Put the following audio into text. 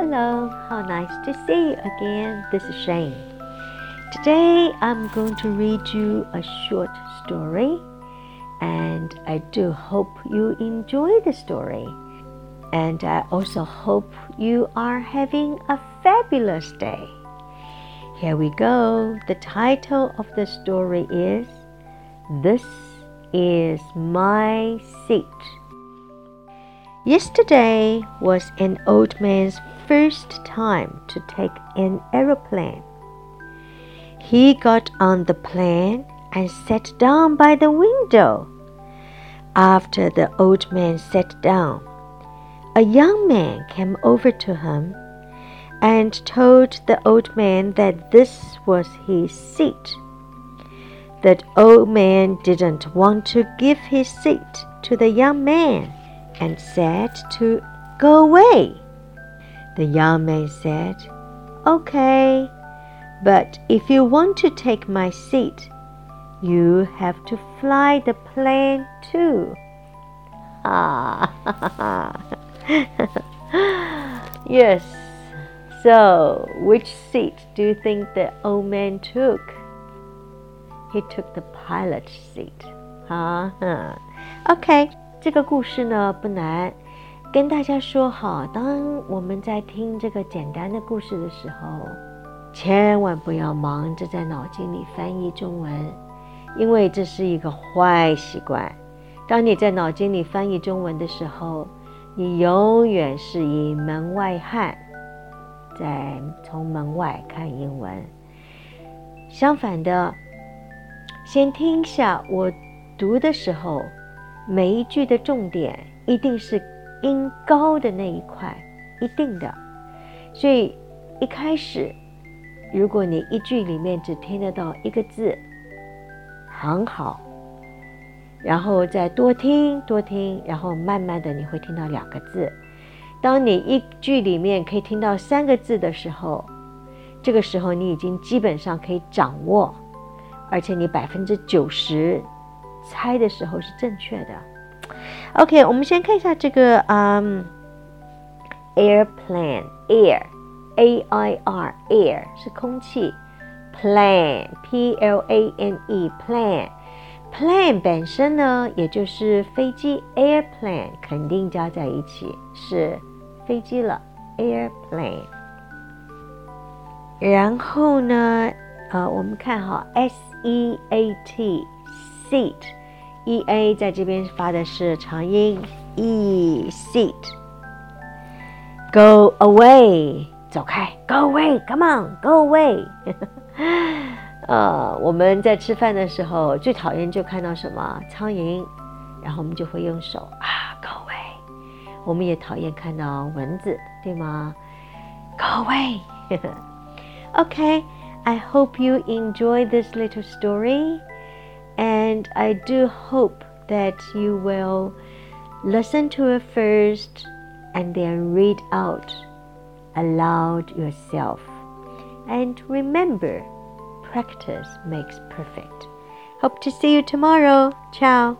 Hello, how nice to see you again. This is Shane. Today I'm going to read you a short story, and I do hope you enjoy the story. And I also hope you are having a fabulous day. Here we go. The title of the story is This is My Seat. Yesterday was an old man's first time to take an aeroplane. He got on the plane and sat down by the window. After the old man sat down, a young man came over to him and told the old man that this was his seat. That old man didn't want to give his seat to the young man and said to go away. The young man said, Okay, but if you want to take my seat, you have to fly the plane too. Ah, yes. So, which seat do you think the old man took? He took the pilot seat. Huh? Okay. 这个故事呢不难，跟大家说哈。当我们在听这个简单的故事的时候，千万不要忙着在脑筋里翻译中文，因为这是一个坏习惯。当你在脑筋里翻译中文的时候，你永远是以门外汉在从门外看英文。相反的，先听一下我读的时候。每一句的重点一定是音高的那一块，一定的。所以一开始，如果你一句里面只听得到一个字，很好。然后再多听多听，然后慢慢的你会听到两个字。当你一句里面可以听到三个字的时候，这个时候你已经基本上可以掌握，而且你百分之九十。猜的时候是正确的。OK，我们先看一下这个，嗯，airplane，air，a i r air 是空气，plane，p l a n e，plane，plane 本身呢，也就是飞机，airplane 肯定加在一起是飞机了，airplane。然后呢，呃，我们看哈，seat。e a 在这边发的是长音，e seat。Go away，走开，Go away，Come on，Go away。呃，我们在吃饭的时候最讨厌就看到什么苍蝇，然后我们就会用手啊，Go away。我们也讨厌看到蚊子，对吗？Go away。Okay，I hope you enjoy this little story. And I do hope that you will listen to it first and then read out aloud yourself. And remember, practice makes perfect. Hope to see you tomorrow. Ciao.